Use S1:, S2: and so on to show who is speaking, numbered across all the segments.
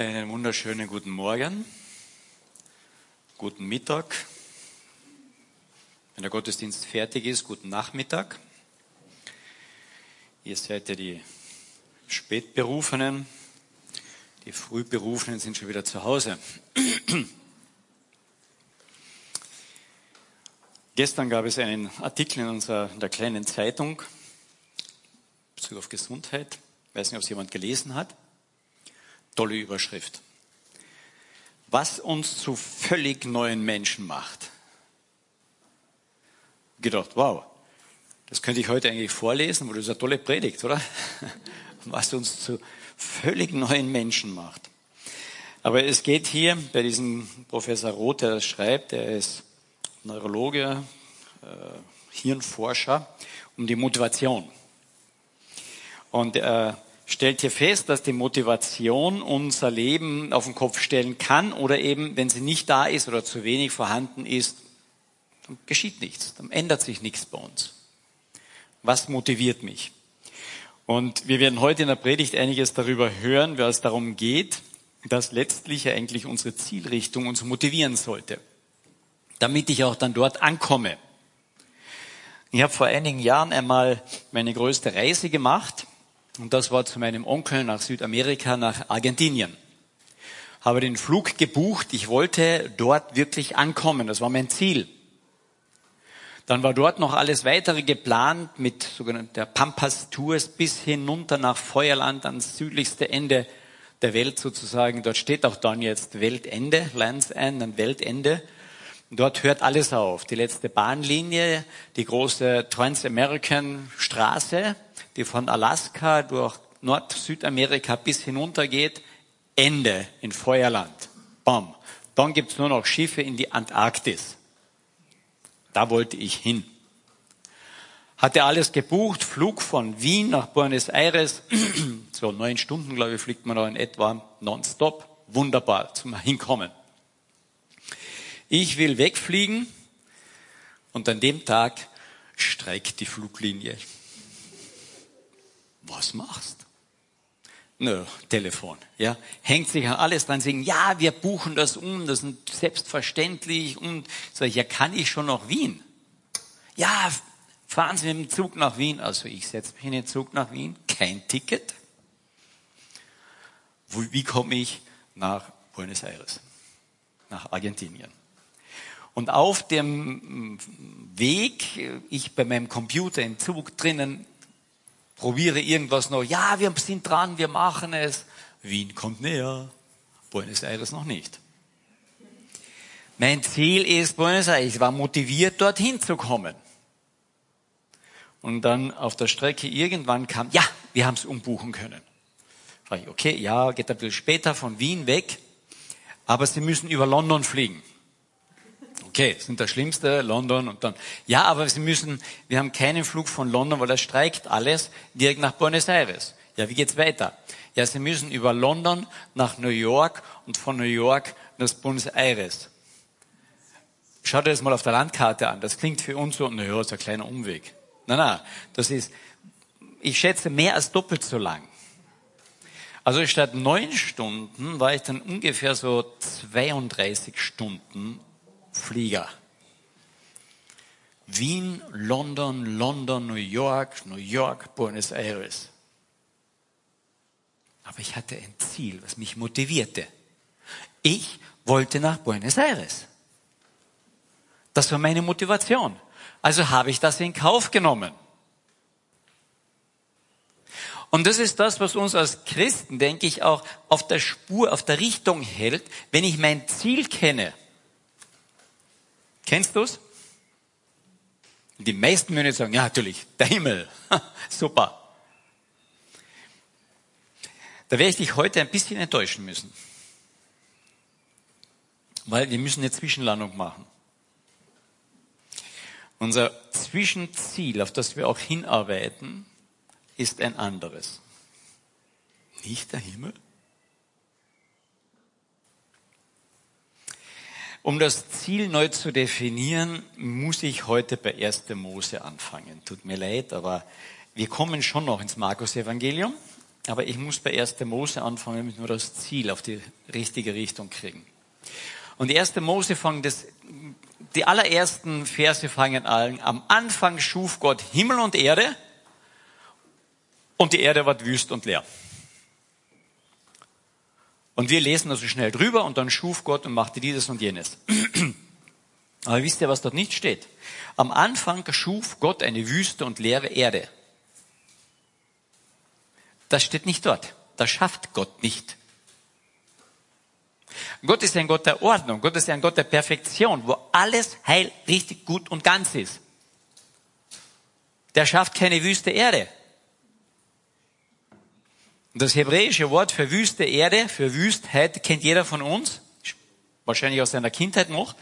S1: Einen wunderschönen guten Morgen, guten Mittag. Wenn der Gottesdienst fertig ist, guten Nachmittag. Ihr seid ja die Spätberufenen. Die Frühberufenen sind schon wieder zu Hause. Gestern gab es einen Artikel in unserer in der kleinen Zeitung Bezug auf Gesundheit. Ich weiß nicht, ob es jemand gelesen hat. Tolle Überschrift. Was uns zu völlig neuen Menschen macht. Gedacht, wow, das könnte ich heute eigentlich vorlesen, weil das ist eine tolle Predigt, oder? Was uns zu völlig neuen Menschen macht. Aber es geht hier bei diesem Professor Roth, der das schreibt, der ist Neurologe, äh, Hirnforscher, um die Motivation. Und er stellt hier fest, dass die Motivation unser Leben auf den Kopf stellen kann oder eben, wenn sie nicht da ist oder zu wenig vorhanden ist, dann geschieht nichts, dann ändert sich nichts bei uns. Was motiviert mich? Und wir werden heute in der Predigt einiges darüber hören, was es darum geht, dass letztlich eigentlich unsere Zielrichtung uns motivieren sollte, damit ich auch dann dort ankomme. Ich habe vor einigen Jahren einmal meine größte Reise gemacht und das war zu meinem Onkel nach Südamerika, nach Argentinien. Habe den Flug gebucht. Ich wollte dort wirklich ankommen. Das war mein Ziel. Dann war dort noch alles weitere geplant mit sogenannter Pampas Tours bis hinunter nach Feuerland ans südlichste Ende der Welt sozusagen. Dort steht auch dann jetzt Weltende, Lands End, ein Weltende. Dort hört alles auf. Die letzte Bahnlinie, die große Trans-American Straße, die von Alaska durch Nord-Südamerika bis hinunter geht, Ende in Feuerland. Bam. Dann gibt's nur noch Schiffe in die Antarktis. Da wollte ich hin. Hatte alles gebucht, Flug von Wien nach Buenos Aires. so neun Stunden, glaube ich, fliegt man da in etwa nonstop. Wunderbar zum Hinkommen. Ich will wegfliegen und an dem Tag streikt die Fluglinie. Was machst? Nö, Telefon, ja. Hängt sich an alles dran, sagen, ja, wir buchen das um, das ist selbstverständlich und sag ich, ja, kann ich schon nach Wien? Ja, fahren Sie mit dem Zug nach Wien. Also ich setze mich in den Zug nach Wien, kein Ticket. Wie komme ich nach Buenos Aires? Nach Argentinien. Und auf dem Weg, ich bei meinem Computer im Zug drinnen, probiere irgendwas noch. Ja, wir sind dran, wir machen es. Wien kommt näher, Buenos Aires noch nicht. Mein Ziel ist Buenos Aires. Ich war motiviert, dorthin zu kommen. Und dann auf der Strecke irgendwann kam, ja, wir haben es umbuchen können. Okay, ja, geht ein bisschen später von Wien weg, aber Sie müssen über London fliegen. Okay, sind das Schlimmste, London und dann. Ja, aber Sie müssen, wir haben keinen Flug von London, weil das streikt alles, direkt nach Buenos Aires. Ja, wie geht's weiter? Ja, Sie müssen über London nach New York und von New York nach Buenos Aires. Schaut euch das mal auf der Landkarte an. Das klingt für uns so, naja, ist ein kleiner Umweg. Nein, nein, das ist, ich schätze, mehr als doppelt so lang. Also statt neun Stunden war ich dann ungefähr so 32 Stunden Flieger. Wien, London, London, New York, New York, Buenos Aires. Aber ich hatte ein Ziel, was mich motivierte. Ich wollte nach Buenos Aires. Das war meine Motivation. Also habe ich das in Kauf genommen. Und das ist das, was uns als Christen, denke ich, auch auf der Spur, auf der Richtung hält, wenn ich mein Ziel kenne. Kennst du's? Die meisten würden sagen, ja natürlich, der Himmel. Super. Da werde ich dich heute ein bisschen enttäuschen müssen. Weil wir müssen eine Zwischenlandung machen. Unser Zwischenziel, auf das wir auch hinarbeiten, ist ein anderes. Nicht der Himmel? Um das Ziel neu zu definieren, muss ich heute bei 1. Mose anfangen. Tut mir leid, aber wir kommen schon noch ins Markus-Evangelium. aber ich muss bei 1. Mose anfangen, damit wir das Ziel auf die richtige Richtung kriegen. Und die 1. Mose fangen das, die allerersten Verse fangen an, am Anfang schuf Gott Himmel und Erde und die Erde war wüst und leer. Und wir lesen also schnell drüber und dann schuf Gott und machte dieses und jenes. Aber wisst ihr, was dort nicht steht? Am Anfang schuf Gott eine wüste und leere Erde. Das steht nicht dort. Das schafft Gott nicht. Gott ist ein Gott der Ordnung. Gott ist ein Gott der Perfektion, wo alles heil, richtig, gut und ganz ist. Der schafft keine wüste Erde. Das hebräische Wort für wüste Erde, für Wüstheit, kennt jeder von uns. Wahrscheinlich aus seiner Kindheit noch.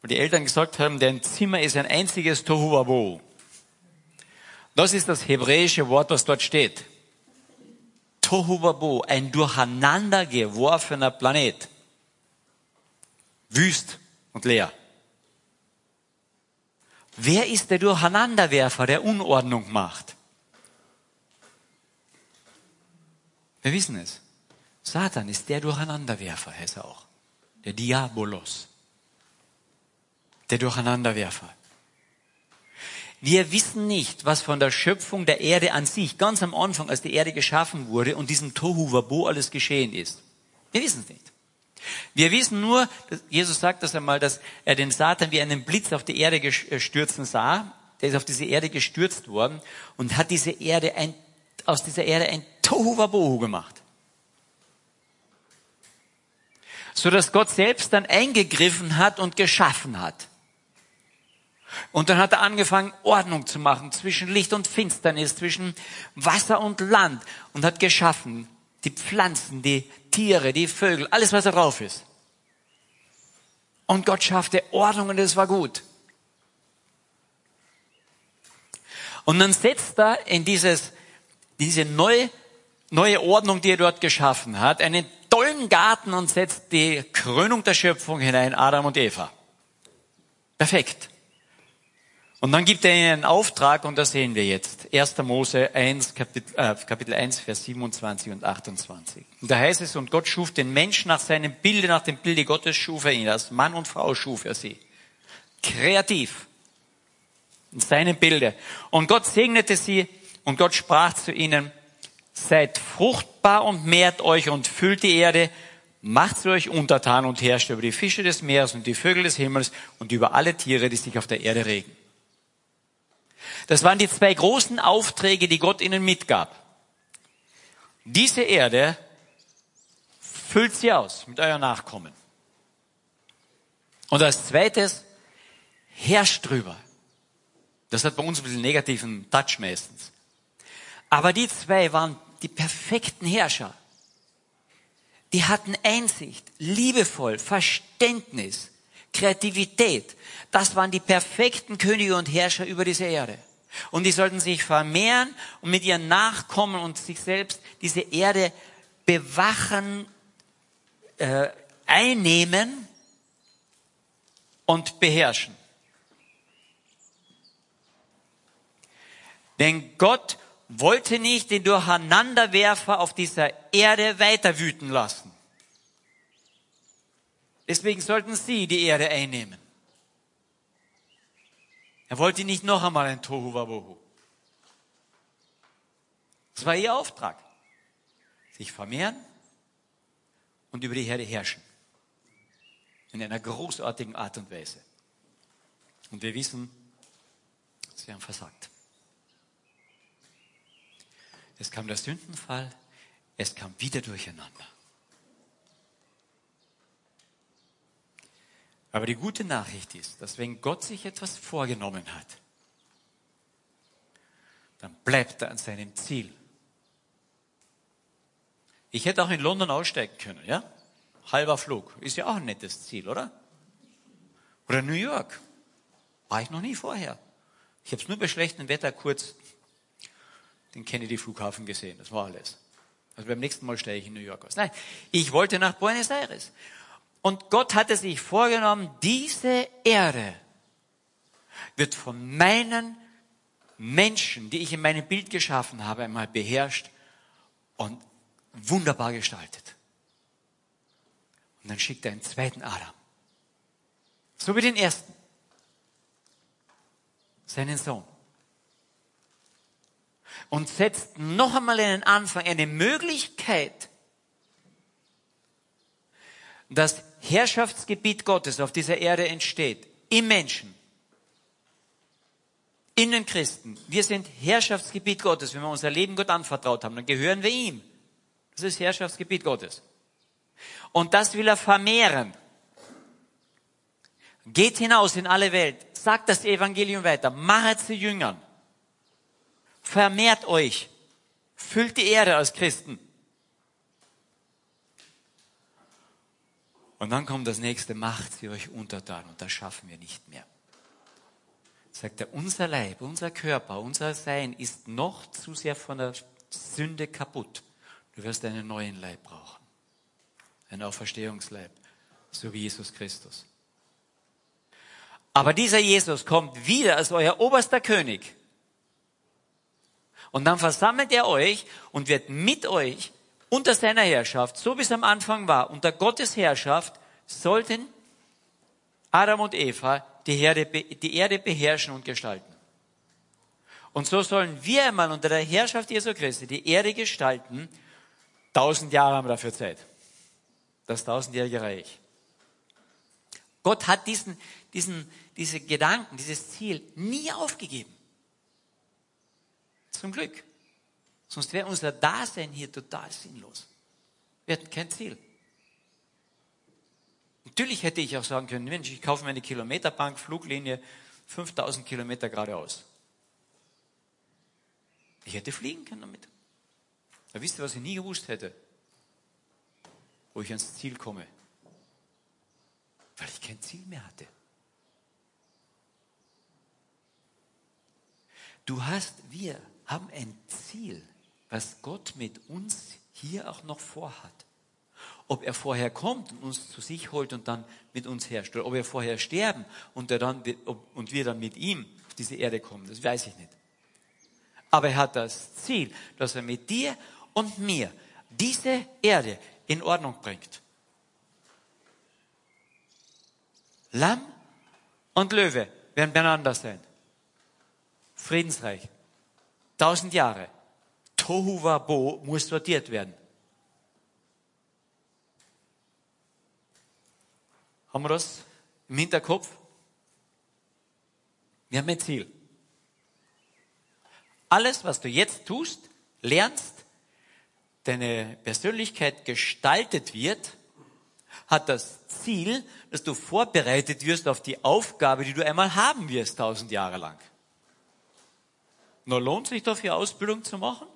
S1: Weil die Eltern gesagt haben, dein Zimmer ist ein einziges Tohuwabo. Das ist das hebräische Wort, was dort steht. Tohuwabo, ein durcheinander geworfener Planet. Wüst und leer. Wer ist der Durcheinanderwerfer, der Unordnung macht? Wir wissen es. Satan ist der Durcheinanderwerfer, heißt er auch. Der Diabolos. Der Durcheinanderwerfer. Wir wissen nicht, was von der Schöpfung der Erde an sich, ganz am Anfang, als die Erde geschaffen wurde und diesem Tohu Wabo alles geschehen ist. Wir wissen es nicht. Wir wissen nur, Jesus sagt das einmal, dass er den Satan wie einen Blitz auf die Erde äh, stürzen sah. Der ist auf diese Erde gestürzt worden und hat diese Erde ein, aus dieser Erde ein Tohu Wabohu gemacht. So dass Gott selbst dann eingegriffen hat und geschaffen hat. Und dann hat er angefangen, Ordnung zu machen zwischen Licht und Finsternis, zwischen Wasser und Land und hat geschaffen die Pflanzen, die Tiere, die Vögel, alles, was da drauf ist. Und Gott schaffte Ordnung und es war gut. Und dann setzt er in dieses, diese neue, neue Ordnung, die er dort geschaffen hat, einen tollen Garten und setzt die Krönung der Schöpfung hinein, Adam und Eva. Perfekt. Und dann gibt er ihnen einen Auftrag und das sehen wir jetzt. 1. Mose 1, Kapitel, äh, Kapitel 1, Vers 27 und 28. Und da heißt es, und Gott schuf den Menschen nach seinem Bilde, nach dem Bilde Gottes schuf er ihn. Als Mann und Frau schuf er sie. Kreativ. In seinem Bilde. Und Gott segnete sie und Gott sprach zu ihnen, seid fruchtbar und mehrt euch und füllt die Erde, macht euch untertan und herrscht über die Fische des Meeres und die Vögel des Himmels und über alle Tiere, die sich auf der Erde regen. Das waren die zwei großen Aufträge, die Gott ihnen mitgab. Diese Erde füllt sie aus mit euer Nachkommen. Und als zweites, herrscht drüber. Das hat bei uns ein bisschen negativen Touch meistens. Aber die zwei waren die perfekten Herrscher. Die hatten Einsicht, liebevoll, Verständnis, Kreativität. Das waren die perfekten Könige und Herrscher über diese Erde. Und die sollten sich vermehren und mit ihren Nachkommen und sich selbst diese Erde bewachen, äh, einnehmen und beherrschen. Denn Gott wollte nicht den Durcheinanderwerfer auf dieser Erde weiter wüten lassen. Deswegen sollten sie die Erde einnehmen. Er wollte nicht noch einmal ein Tohu Wabohu. Das war ihr Auftrag. Sich vermehren und über die Herde herrschen. In einer großartigen Art und Weise. Und wir wissen, sie haben versagt. Es kam der Sündenfall, es kam wieder durcheinander. Aber die gute Nachricht ist, dass wenn Gott sich etwas vorgenommen hat, dann bleibt er an seinem Ziel. Ich hätte auch in London aussteigen können, ja? Halber Flug. Ist ja auch ein nettes Ziel, oder? Oder New York. War ich noch nie vorher. Ich habe es nur bei schlechtem Wetter kurz den Kennedy-Flughafen gesehen. Das war alles. Also beim nächsten Mal steige ich in New York aus. Nein, ich wollte nach Buenos Aires. Und Gott hatte sich vorgenommen, diese Erde wird von meinen Menschen, die ich in meinem Bild geschaffen habe, einmal beherrscht und wunderbar gestaltet. Und dann schickt er einen zweiten Adam. So wie den ersten. Seinen Sohn. Und setzt noch einmal einen Anfang, eine Möglichkeit, das Herrschaftsgebiet Gottes auf dieser Erde entsteht. Im Menschen. In den Christen. Wir sind Herrschaftsgebiet Gottes. Wenn wir unser Leben Gott anvertraut haben, dann gehören wir ihm. Das ist Herrschaftsgebiet Gottes. Und das will er vermehren. Geht hinaus in alle Welt, sagt das Evangelium weiter, machet sie Jüngern, vermehrt euch, füllt die Erde als Christen. Und dann kommt das nächste, macht sie euch untertan und das schaffen wir nicht mehr. Sagt er, unser Leib, unser Körper, unser Sein ist noch zu sehr von der Sünde kaputt. Du wirst einen neuen Leib brauchen. Einen Auferstehungsleib, so wie Jesus Christus. Aber dieser Jesus kommt wieder als euer oberster König. Und dann versammelt er euch und wird mit euch unter seiner Herrschaft, so wie es am Anfang war, unter Gottes Herrschaft, sollten Adam und Eva die Erde, die Erde beherrschen und gestalten. Und so sollen wir einmal unter der Herrschaft Jesu Christi die Erde gestalten. Tausend Jahre haben wir dafür Zeit. Das tausendjährige Reich. Gott hat diesen, diesen, diese Gedanken, dieses Ziel nie aufgegeben. Zum Glück. Sonst wäre unser Dasein hier total sinnlos. Wir hätten kein Ziel. Natürlich hätte ich auch sagen können, Mensch, ich kaufe mir eine Kilometerbank, Fluglinie, 5000 Kilometer geradeaus. Ich hätte fliegen können damit. Aber wisst ihr, was ich nie gewusst hätte? Wo ich ans Ziel komme. Weil ich kein Ziel mehr hatte. Du hast, wir haben ein Ziel, was Gott mit uns hier auch noch vorhat. Ob er vorher kommt und uns zu sich holt und dann mit uns herrscht, oder ob wir vorher sterben und, er dann, und wir dann mit ihm auf diese Erde kommen, das weiß ich nicht. Aber er hat das Ziel, dass er mit dir und mir diese Erde in Ordnung bringt. Lamm und Löwe werden beieinander sein. Friedensreich. Tausend Jahre. Tohu Wabo muss sortiert werden. Haben wir das im Hinterkopf? Wir haben ein Ziel. Alles, was du jetzt tust, lernst, deine Persönlichkeit gestaltet wird, hat das Ziel, dass du vorbereitet wirst auf die Aufgabe, die du einmal haben wirst, tausend Jahre lang. Nur lohnt sich dafür Ausbildung zu machen?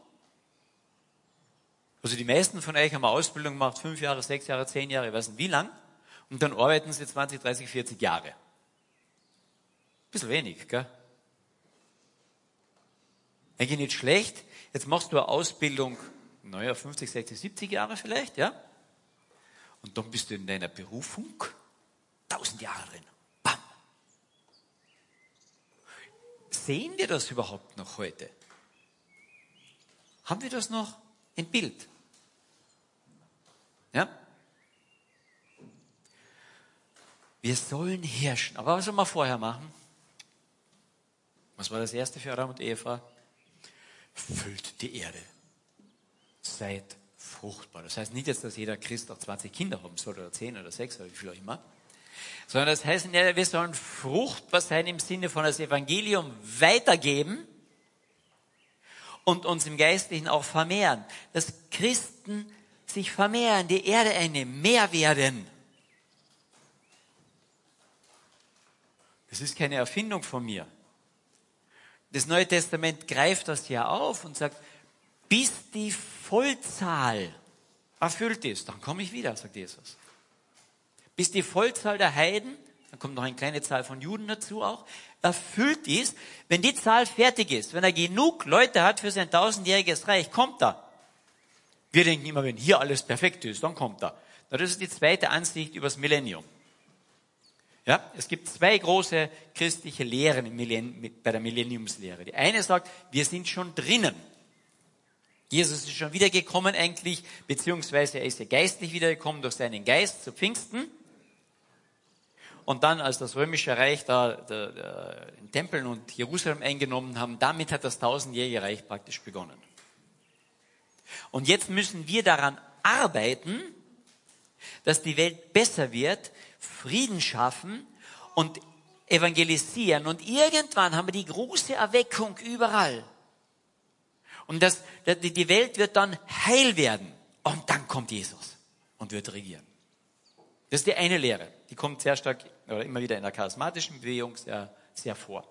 S1: Also die meisten von euch haben eine Ausbildung gemacht, fünf Jahre, sechs Jahre, zehn Jahre, ich weiß nicht wie lang und dann arbeiten sie 20, 30, 40 Jahre. Bisschen wenig, gell? Eigentlich nicht schlecht. Jetzt machst du eine Ausbildung, naja, 50, 60, 70 Jahre vielleicht, ja? Und dann bist du in deiner Berufung 1000 Jahre drin. Bam! Sehen wir das überhaupt noch heute? Haben wir das noch im Bild? Ja? Wir sollen herrschen. Aber was soll man vorher machen? Was war das erste für Adam und Eva? Füllt die Erde. Seid fruchtbar. Das heißt nicht jetzt, dass jeder Christ auch 20 Kinder haben soll oder 10 oder 6 oder wie viel auch immer. Sondern das heißt, wir sollen fruchtbar sein im Sinne von das Evangelium weitergeben und uns im Geistlichen auch vermehren. Dass Christen sich vermehren, die Erde eine mehr werden. Das ist keine Erfindung von mir. Das Neue Testament greift das ja auf und sagt, bis die Vollzahl erfüllt ist, dann komme ich wieder, sagt Jesus. Bis die Vollzahl der Heiden, dann kommt noch eine kleine Zahl von Juden dazu auch, erfüllt ist, wenn die Zahl fertig ist, wenn er genug Leute hat für sein tausendjähriges Reich, kommt er. Wir denken immer, wenn hier alles perfekt ist, dann kommt er. Das ist die zweite Ansicht über das Millennium. Ja, es gibt zwei große christliche Lehren bei der Millenniumslehre. Die eine sagt, wir sind schon drinnen. Jesus ist schon wiedergekommen eigentlich, beziehungsweise er ist ja geistlich wiedergekommen durch seinen Geist zu Pfingsten. Und dann, als das römische Reich da der, der, den Tempel und Jerusalem eingenommen haben, damit hat das tausendjährige Reich praktisch begonnen. Und jetzt müssen wir daran arbeiten, dass die Welt besser wird, Frieden schaffen und evangelisieren. Und irgendwann haben wir die große Erweckung überall. Und das, die Welt wird dann heil werden. Und dann kommt Jesus und wird regieren. Das ist die eine Lehre. Die kommt sehr stark, oder immer wieder in der charismatischen Bewegung sehr, sehr vor.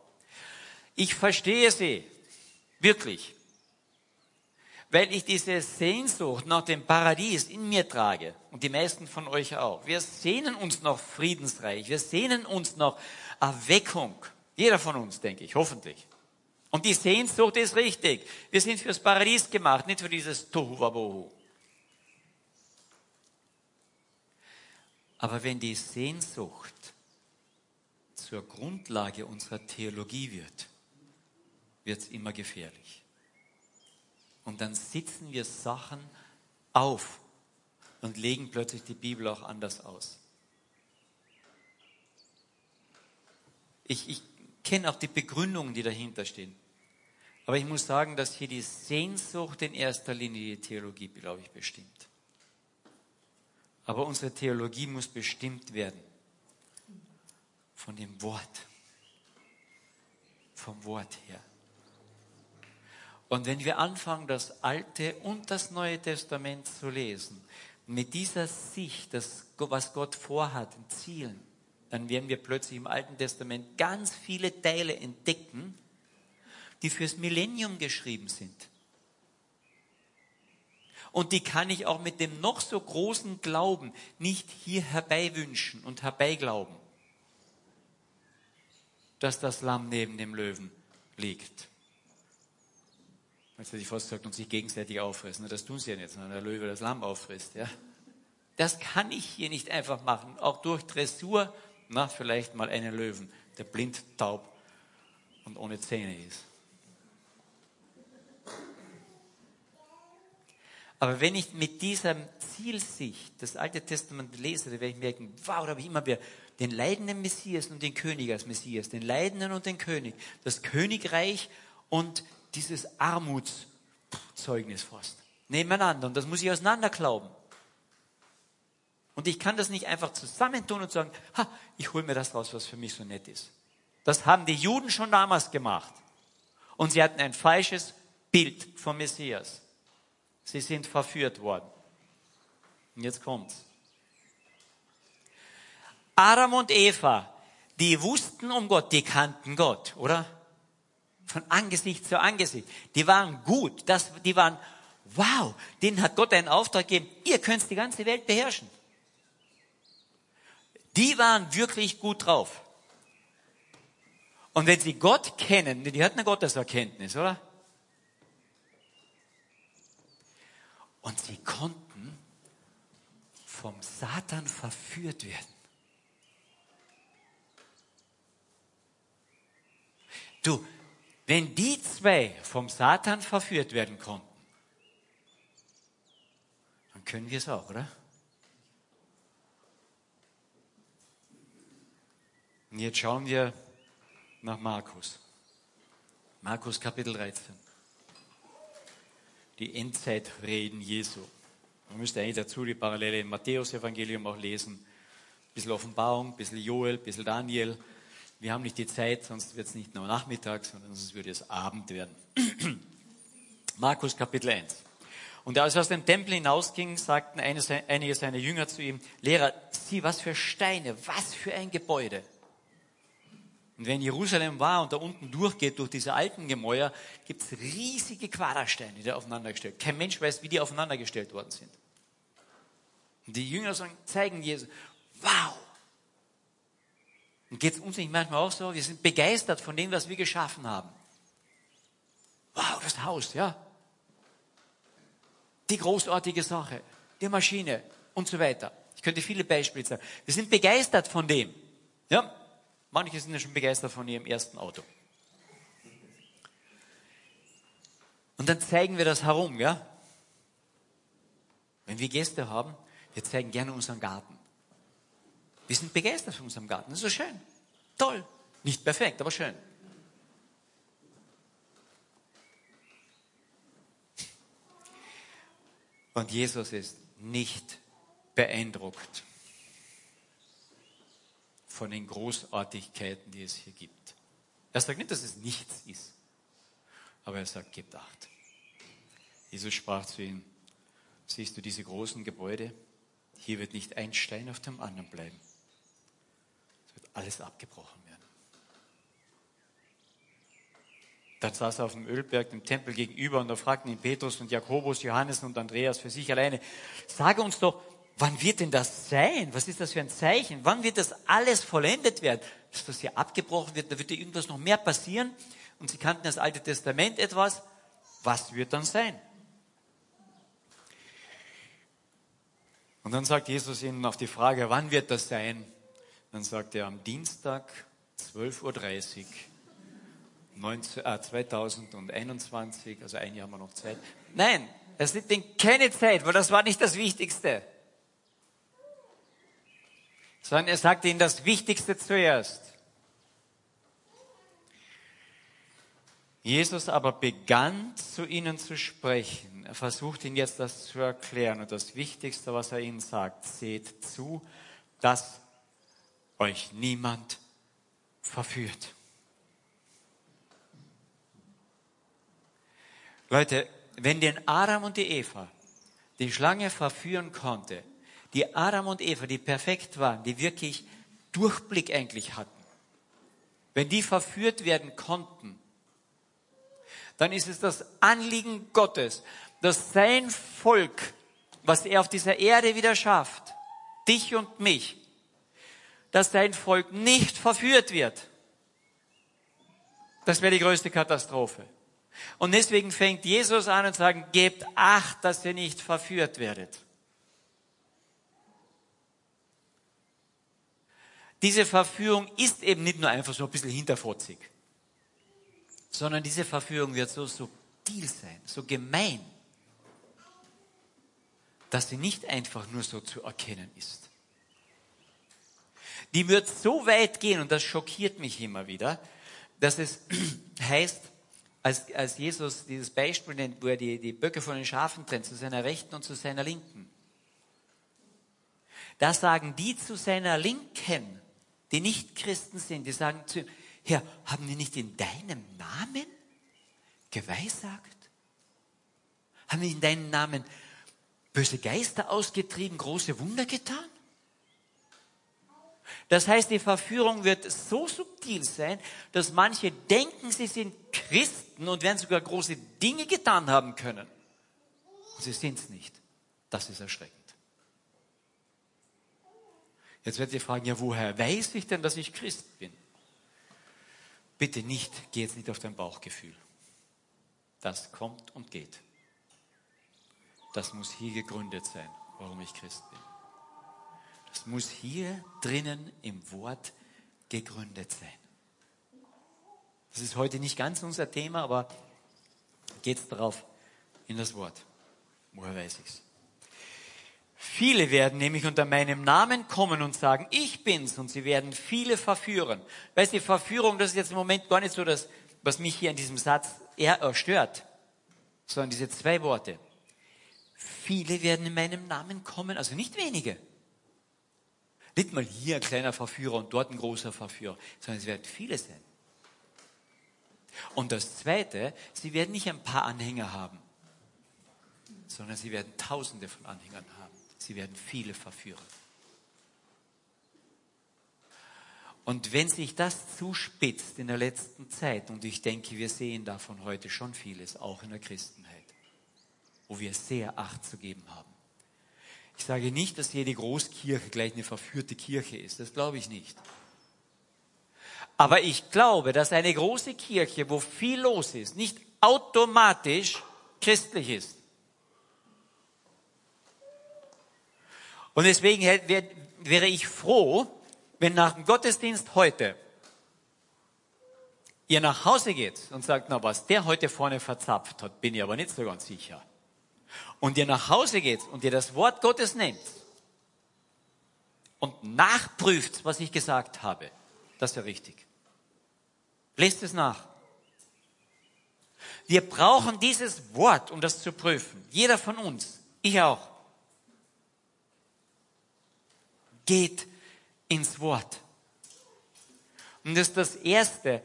S1: Ich verstehe sie. Wirklich. Weil ich diese Sehnsucht nach dem Paradies in mir trage. Und die meisten von euch auch. Wir sehnen uns nach Friedensreich. Wir sehnen uns nach Erweckung. Jeder von uns, denke ich, hoffentlich. Und die Sehnsucht ist richtig. Wir sind fürs Paradies gemacht, nicht für dieses Tohuwabohu. Aber wenn die Sehnsucht zur Grundlage unserer Theologie wird, wird es immer gefährlich. Und dann sitzen wir Sachen auf und legen plötzlich die Bibel auch anders aus. Ich, ich kenne auch die Begründungen, die dahinter stehen. Aber ich muss sagen, dass hier die Sehnsucht in erster Linie die Theologie, glaube ich, bestimmt. Aber unsere Theologie muss bestimmt werden von dem Wort. Vom Wort her. Und wenn wir anfangen, das Alte und das Neue Testament zu lesen, mit dieser Sicht, das, was Gott vorhat, in Zielen, dann werden wir plötzlich im Alten Testament ganz viele Teile entdecken, die fürs Millennium geschrieben sind. Und die kann ich auch mit dem noch so großen Glauben nicht hier herbeiwünschen und herbeiglauben, dass das Lamm neben dem Löwen liegt. Jetzt hätte ich fast gesagt, und sich gegenseitig auffressen. Das tun sie ja nicht, sondern der Löwe das Lamm auffrisst. Ja? Das kann ich hier nicht einfach machen. Auch durch Dressur, na, vielleicht mal einen Löwen, der blind, taub und ohne Zähne ist. Aber wenn ich mit dieser Zielsicht das Alte Testament lese, dann werde ich merken, wow, da habe ich immer wieder den leidenden Messias und den König als Messias, den leidenden und den König, das Königreich und dieses Armutszeugnis fast nebeneinander. Und das muss ich auseinander glauben. Und ich kann das nicht einfach zusammentun und sagen, ha, ich hole mir das raus, was für mich so nett ist. Das haben die Juden schon damals gemacht. Und sie hatten ein falsches Bild vom Messias. Sie sind verführt worden. Und jetzt kommt's. Adam und Eva, die wussten um Gott, die kannten Gott, oder? Von Angesicht zu Angesicht. Die waren gut, das, die waren, wow, denen hat Gott einen Auftrag gegeben, ihr könnt die ganze Welt beherrschen. Die waren wirklich gut drauf. Und wenn sie Gott kennen, die hatten eine Gotteserkenntnis, oder? Und sie konnten vom Satan verführt werden. Du, wenn die zwei vom Satan verführt werden konnten, dann können wir es auch, oder? Und jetzt schauen wir nach Markus. Markus Kapitel 13 die Endzeitreden Jesu. Man müsste eigentlich dazu die Parallele im Matthäus-Evangelium auch lesen. Ein bisschen Offenbarung, ein bisschen Joel, ein bisschen Daniel. Wir haben nicht die Zeit, sonst wird es nicht nur Nachmittag, sondern sonst würde es Abend werden. Markus Kapitel 1. Und als er aus dem Tempel hinausging, sagten einige seiner Jünger zu ihm, Lehrer, sieh, was für Steine, was für ein Gebäude. Und wenn Jerusalem war und da unten durchgeht, durch diese alten Gemäuer, gibt es riesige Quadersteine, die da aufeinandergestellt Kein Mensch weiß, wie die aufeinandergestellt worden sind. Und die Jünger sagen, zeigen Jesus, wow! Und geht es uns nicht manchmal auch so? Wir sind begeistert von dem, was wir geschaffen haben. Wow, das Haus, ja. Die großartige Sache, die Maschine und so weiter. Ich könnte viele Beispiele sagen. Wir sind begeistert von dem. Ja, Manche sind ja schon begeistert von ihrem ersten Auto. Und dann zeigen wir das herum, ja? Wenn wir Gäste haben, wir zeigen gerne unseren Garten. Wir sind begeistert von unserem Garten. Das ist so schön. Toll. Nicht perfekt, aber schön. Und Jesus ist nicht beeindruckt von den Großartigkeiten, die es hier gibt. Er sagt nicht, dass es nichts ist, aber er sagt, gebt acht. Jesus sprach zu ihm, siehst du diese großen Gebäude? Hier wird nicht ein Stein auf dem anderen bleiben. Alles abgebrochen werden. Dann saß er auf dem Ölberg, dem Tempel gegenüber, und da fragten ihn Petrus und Jakobus, Johannes und Andreas für sich alleine, sage uns doch, wann wird denn das sein? Was ist das für ein Zeichen? Wann wird das alles vollendet werden? Dass das hier abgebrochen wird, da wird ja irgendwas noch mehr passieren. Und sie kannten das Alte Testament etwas. Was wird dann sein? Und dann sagt Jesus ihnen auf die Frage, wann wird das sein? Dann sagt er am Dienstag 12.30 Uhr 19, äh, 2021, also ein Jahr haben wir noch Zeit. Nein, es nimmt ihnen keine Zeit, weil das war nicht das Wichtigste. Sondern er sagt ihnen das Wichtigste zuerst. Jesus aber begann zu ihnen zu sprechen. Er versucht ihnen jetzt das zu erklären. Und das Wichtigste, was er ihnen sagt, seht zu, dass euch niemand verführt. Leute, wenn den Adam und die Eva die Schlange verführen konnte, die Adam und Eva, die perfekt waren, die wirklich Durchblick eigentlich hatten, wenn die verführt werden konnten, dann ist es das Anliegen Gottes, dass sein Volk, was er auf dieser Erde wieder schafft, dich und mich, dass sein Volk nicht verführt wird. Das wäre die größte Katastrophe. Und deswegen fängt Jesus an und sagt, gebt acht, dass ihr nicht verführt werdet. Diese Verführung ist eben nicht nur einfach so ein bisschen hinterfotzig, sondern diese Verführung wird so subtil sein, so gemein, dass sie nicht einfach nur so zu erkennen ist. Die wird so weit gehen, und das schockiert mich immer wieder, dass es heißt, als, als Jesus dieses Beispiel nennt, wo er die, die Böcke von den Schafen trennt, zu seiner Rechten und zu seiner Linken. Da sagen die zu seiner Linken, die nicht Christen sind, die sagen zu ihm, Herr, haben wir nicht in deinem Namen geweissagt? Haben wir in deinem Namen böse Geister ausgetrieben, große Wunder getan? Das heißt, die Verführung wird so subtil sein, dass manche denken, sie sind Christen und werden sogar große Dinge getan haben können. Sie sind es nicht. Das ist erschreckend. Jetzt werdet ihr fragen, ja, woher weiß ich denn, dass ich Christ bin? Bitte nicht, geh jetzt nicht auf dein Bauchgefühl. Das kommt und geht. Das muss hier gegründet sein, warum ich Christ bin. Muss hier drinnen im Wort gegründet sein. Das ist heute nicht ganz unser Thema, aber geht's drauf in das Wort. Woher weiß ich's? Viele werden nämlich unter meinem Namen kommen und sagen, ich bin's, und sie werden viele verführen. Weißt du, Verführung, das ist jetzt im Moment gar nicht so das, was mich hier in diesem Satz eher stört, sondern diese zwei Worte. Viele werden in meinem Namen kommen, also nicht wenige. Nicht mal hier ein kleiner Verführer und dort ein großer Verführer, sondern es werden viele sein. Und das Zweite, sie werden nicht ein paar Anhänger haben, sondern sie werden Tausende von Anhängern haben. Sie werden viele verführen. Und wenn sich das zuspitzt in der letzten Zeit, und ich denke, wir sehen davon heute schon vieles, auch in der Christenheit, wo wir sehr Acht zu geben haben, ich sage nicht, dass jede Großkirche gleich eine verführte Kirche ist. Das glaube ich nicht. Aber ich glaube, dass eine große Kirche, wo viel los ist, nicht automatisch christlich ist. Und deswegen wäre ich froh, wenn nach dem Gottesdienst heute ihr nach Hause geht und sagt, na, was der heute vorne verzapft hat, bin ich aber nicht so ganz sicher. Und ihr nach Hause geht und ihr das Wort Gottes nehmt und nachprüft, was ich gesagt habe, das ja richtig. Lest es nach. Wir brauchen dieses Wort, um das zu prüfen. Jeder von uns. Ich auch. Geht ins Wort. Und das ist das Erste.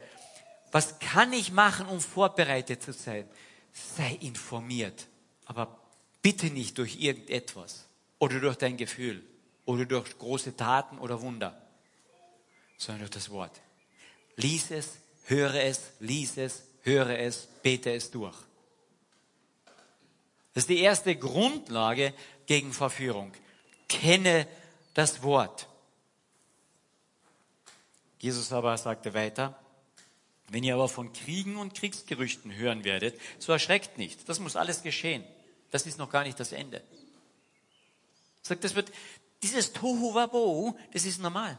S1: Was kann ich machen, um vorbereitet zu sein? Sei informiert. Aber bitte nicht durch irgendetwas oder durch dein Gefühl oder durch große Taten oder Wunder, sondern durch das Wort. Lies es, höre es, lies es, höre es, bete es durch. Das ist die erste Grundlage gegen Verführung. Kenne das Wort. Jesus aber sagte weiter, wenn ihr aber von Kriegen und Kriegsgerüchten hören werdet, so erschreckt nicht. Das muss alles geschehen. Das ist noch gar nicht das Ende. Sagt, das wird, dieses Tohu Wabo, das ist normal.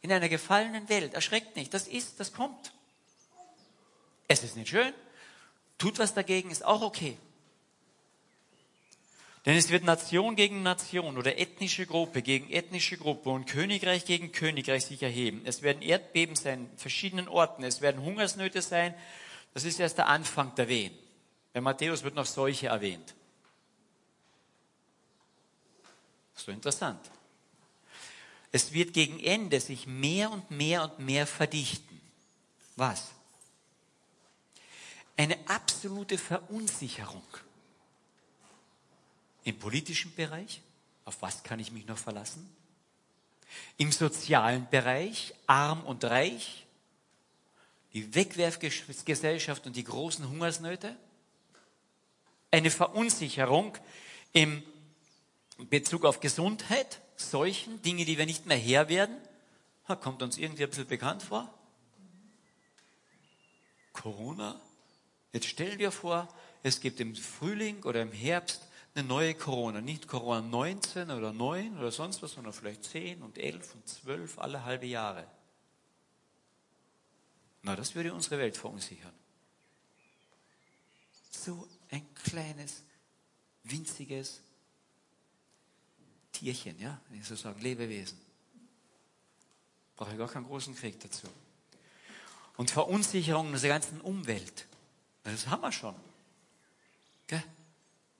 S1: In einer gefallenen Welt. Erschreckt nicht. Das ist, das kommt. Es ist nicht schön. Tut was dagegen, ist auch okay. Denn es wird Nation gegen Nation oder ethnische Gruppe gegen ethnische Gruppe und Königreich gegen Königreich sich erheben. Es werden Erdbeben sein, in verschiedenen Orten. Es werden Hungersnöte sein. Das ist erst der Anfang der Wehen. Bei Matthäus wird noch Seuche erwähnt. So interessant. Es wird gegen Ende sich mehr und mehr und mehr verdichten. Was? Eine absolute Verunsicherung im politischen Bereich, auf was kann ich mich noch verlassen? Im sozialen Bereich, arm und reich, die Wegwerfgesellschaft und die großen Hungersnöte, eine Verunsicherung im Bezug auf Gesundheit, Seuchen, Dinge, die wir nicht mehr Herr werden. Kommt uns irgendwie ein bisschen bekannt vor? Corona? Jetzt stell dir vor, es gibt im Frühling oder im Herbst eine neue Corona. Nicht Corona 19 oder 9 oder sonst was, sondern vielleicht 10 und 11 und 12 alle halbe Jahre. Na, das würde unsere Welt verunsichern. So ein kleines, winziges Tierchen, ja, wenn ich so sagen, Lebewesen. Brauche ich gar keinen großen Krieg dazu. Und Verunsicherung der ganzen Umwelt. Das haben wir schon. Gell?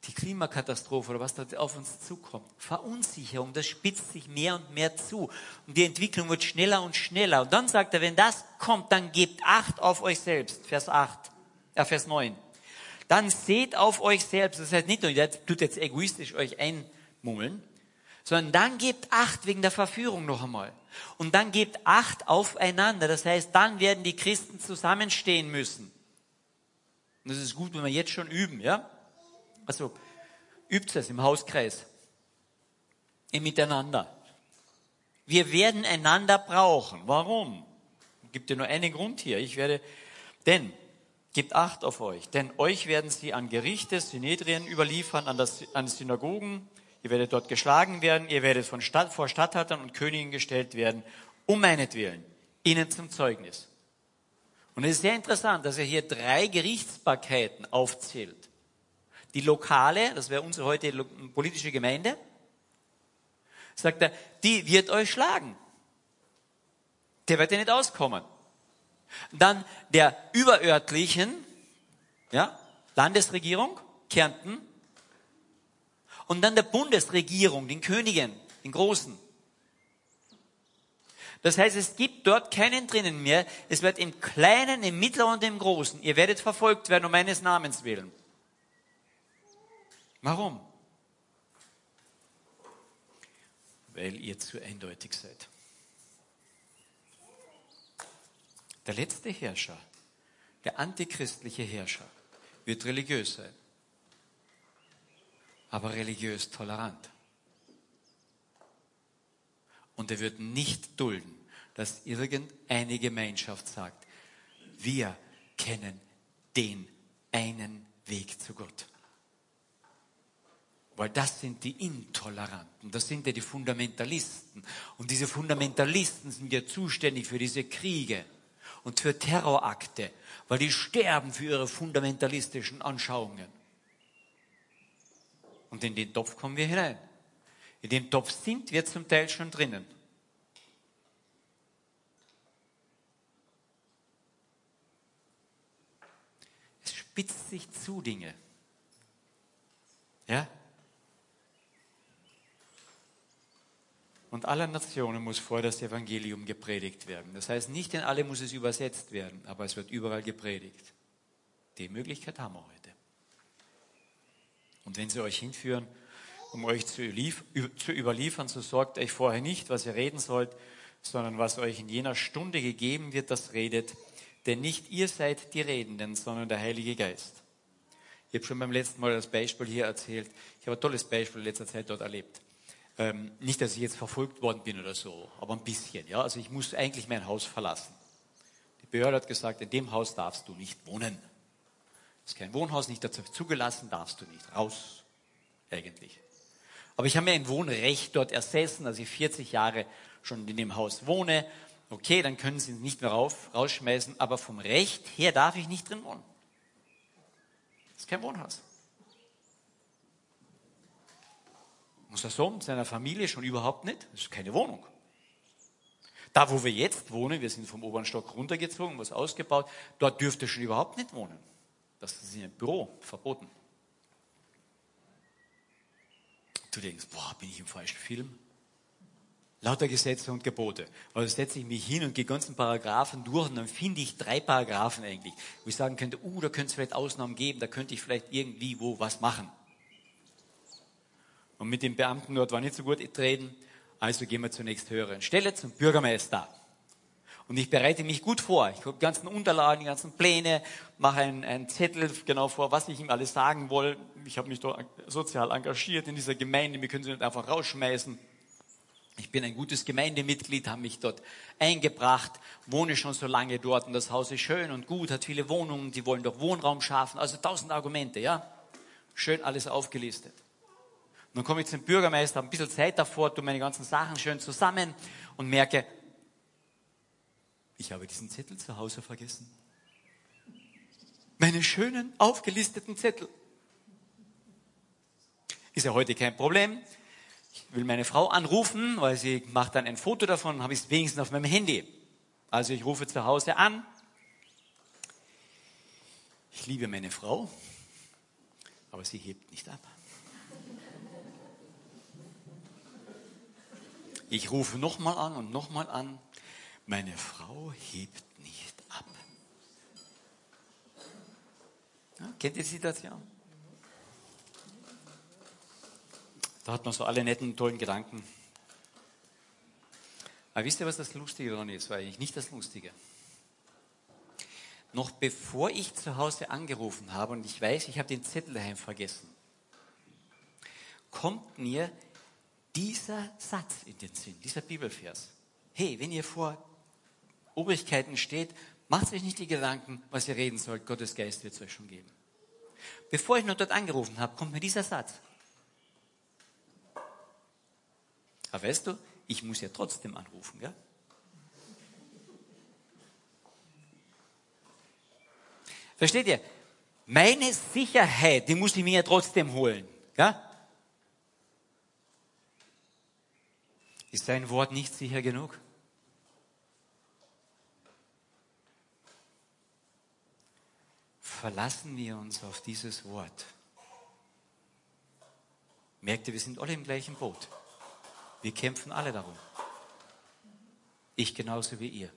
S1: die Klimakatastrophe oder was da auf uns zukommt. Verunsicherung, das spitzt sich mehr und mehr zu. Und die Entwicklung wird schneller und schneller. Und dann sagt er, wenn das kommt, dann gebt Acht auf euch selbst. Vers 8, äh, Vers 9. Dann seht auf euch selbst. Das heißt nicht nur, ihr tut jetzt egoistisch euch einmummeln, sondern dann gebt Acht wegen der Verführung noch einmal. Und dann gebt Acht aufeinander. Das heißt, dann werden die Christen zusammenstehen müssen. Und das ist gut, wenn wir jetzt schon üben, ja? Also übt es im Hauskreis, im Miteinander. Wir werden einander brauchen. Warum? Gibt ja nur einen Grund hier. Ich werde, denn Gebt Acht auf euch, denn euch werden sie an Gerichte, Synedrien überliefern, an, das, an Synagogen. Ihr werdet dort geschlagen werden, ihr werdet von Stadt, vor Statthaltern und Königen gestellt werden, um meinetwillen, ihnen zum Zeugnis. Und es ist sehr interessant, dass er hier drei Gerichtsbarkeiten aufzählt. Die lokale, das wäre unsere heute politische Gemeinde, sagt er, die wird euch schlagen. Der wird ja nicht auskommen. Dann der überörtlichen, ja, Landesregierung, Kärnten, und dann der Bundesregierung, den Königen, den Großen. Das heißt, es gibt dort keinen drinnen mehr. Es wird im Kleinen, im Mittleren und im Großen. Ihr werdet verfolgt werden um meines Namens willen. Warum? Weil ihr zu eindeutig seid. Der letzte Herrscher, der antichristliche Herrscher, wird religiös sein, aber religiös tolerant. Und er wird nicht dulden, dass irgendeine Gemeinschaft sagt, wir kennen den einen Weg zu Gott. Weil das sind die Intoleranten, das sind ja die Fundamentalisten. Und diese Fundamentalisten sind ja zuständig für diese Kriege und für Terrorakte, weil die sterben für ihre fundamentalistischen Anschauungen. Und in den Topf kommen wir hinein. In dem Topf sind wir zum Teil schon drinnen. Es spitzt sich zu Dinge. Ja? Und aller Nationen muss vor das Evangelium gepredigt werden. Das heißt, nicht in alle muss es übersetzt werden, aber es wird überall gepredigt. Die Möglichkeit haben wir heute. Und wenn sie euch hinführen, um euch zu, überliefern, so sorgt euch vorher nicht, was ihr reden sollt, sondern was euch in jener Stunde gegeben wird, das redet. Denn nicht ihr seid die Redenden, sondern der Heilige Geist. Ich habe schon beim letzten Mal das Beispiel hier erzählt. Ich habe ein tolles Beispiel in letzter Zeit dort erlebt. Ähm, nicht, dass ich jetzt verfolgt worden bin oder so, aber ein bisschen. Ja? Also ich muss eigentlich mein Haus verlassen. Die Behörde hat gesagt, in dem Haus darfst du nicht wohnen. Das ist kein Wohnhaus, nicht dazu zugelassen, darfst du nicht. Raus, eigentlich. Aber ich habe mir ein Wohnrecht dort ersessen, dass ich 40 Jahre schon in dem Haus wohne. Okay, dann können sie nicht mehr rauf, rausschmeißen, aber vom Recht her darf ich nicht drin wohnen. Das ist kein Wohnhaus. Unser Sohn mit seiner Familie schon überhaupt nicht. Das ist keine Wohnung. Da, wo wir jetzt wohnen, wir sind vom oberen Stock runtergezogen, was ausgebaut, dort dürfte schon überhaupt nicht wohnen. Das ist ein Büro, verboten. Du denkst, boah, bin ich im falschen Film? Lauter Gesetze und Gebote. Also setze ich mich hin und gehe ganzen Paragraphen durch und dann finde ich drei Paragraphen eigentlich, wo ich sagen könnte, uh, da könnte es vielleicht Ausnahmen geben, da könnte ich vielleicht irgendwie wo was machen. Und mit dem Beamten dort war nicht so gut reden. Also gehen wir zunächst höheren Stelle zum Bürgermeister. Und ich bereite mich gut vor. Ich habe die ganzen Unterlagen, die ganzen Pläne, mache einen, einen Zettel genau vor, was ich ihm alles sagen will. Ich habe mich dort sozial engagiert in dieser Gemeinde. Wir können sie nicht einfach rausschmeißen. Ich bin ein gutes Gemeindemitglied, habe mich dort eingebracht, wohne schon so lange dort und das Haus ist schön und gut, hat viele Wohnungen, die wollen doch Wohnraum schaffen. Also tausend Argumente, ja. Schön alles aufgelistet. Und dann komme ich zum Bürgermeister, habe ein bisschen Zeit davor, tue meine ganzen Sachen schön zusammen und merke, ich habe diesen Zettel zu Hause vergessen. Meine schönen, aufgelisteten Zettel. Ist ja heute kein Problem. Ich will meine Frau anrufen, weil sie macht dann ein Foto davon, habe ich es wenigstens auf meinem Handy. Also ich rufe zu Hause an. Ich liebe meine Frau, aber sie hebt nicht ab. Ich rufe nochmal an und nochmal an. Meine Frau hebt nicht ab. Ja, kennt ihr die Situation? Da hat man so alle netten, tollen Gedanken. Aber wisst ihr, was das Lustige daran ist? War eigentlich nicht das Lustige. Noch bevor ich zu Hause angerufen habe und ich weiß, ich habe den Zettel daheim vergessen, kommt mir dieser Satz in den Sinn, dieser Bibelvers. Hey, wenn ihr vor Obrigkeiten steht, macht euch nicht die Gedanken, was ihr reden sollt. Gottes Geist wird es euch schon geben. Bevor ich nur dort angerufen habe, kommt mir dieser Satz. Aber weißt du, ich muss ja trotzdem anrufen, ja? Versteht ihr? Meine Sicherheit, die muss ich mir ja trotzdem holen, ja? Ist dein Wort nicht sicher genug? Verlassen wir uns auf dieses Wort. Merkt ihr, wir sind alle im gleichen Boot. Wir kämpfen alle darum. Ich genauso wie ihr.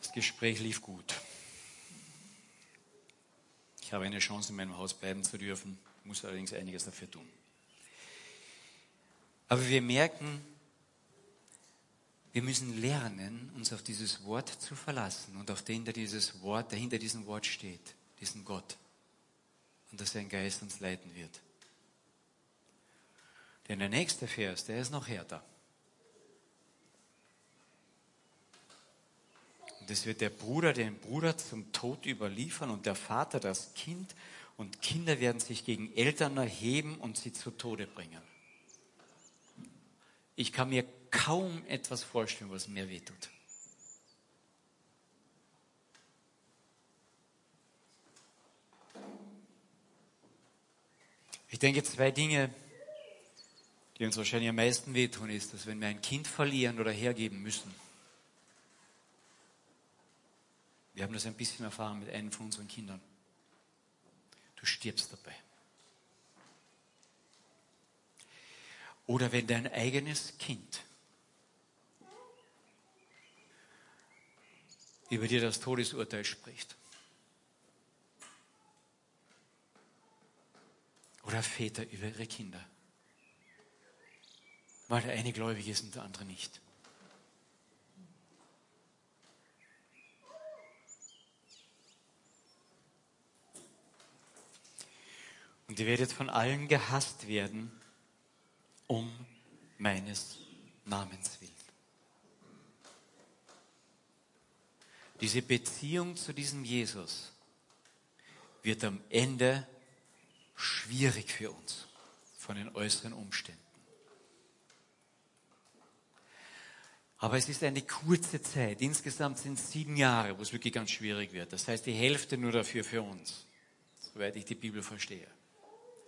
S1: Das Gespräch lief gut. Ich habe eine Chance, in meinem Haus bleiben zu dürfen, muss allerdings einiges dafür tun. Aber wir merken, wir müssen lernen, uns auf dieses Wort zu verlassen und auf den, der dieses Wort, der hinter diesem Wort steht, diesen Gott. Und dass sein Geist uns leiten wird. Denn der nächste Vers, der ist noch härter. Und es wird der Bruder den Bruder zum Tod überliefern und der Vater das Kind und Kinder werden sich gegen Eltern erheben und sie zu Tode bringen. Ich kann mir kaum etwas vorstellen, was mehr wehtut. Ich denke, zwei Dinge, die uns wahrscheinlich am meisten wehtun, ist, dass wenn wir ein Kind verlieren oder hergeben müssen, wir haben das ein bisschen erfahren mit einem von unseren Kindern, stirbst dabei. Oder wenn dein eigenes Kind über dir das Todesurteil spricht. Oder Väter über ihre Kinder. Weil der eine gläubig ist und der andere nicht. Und ihr werdet von allen gehasst werden, um meines Namens willen. Diese Beziehung zu diesem Jesus wird am Ende schwierig für uns von den äußeren Umständen. Aber es ist eine kurze Zeit. Insgesamt sind es sieben Jahre, wo es wirklich ganz schwierig wird. Das heißt, die Hälfte nur dafür für uns, soweit ich die Bibel verstehe.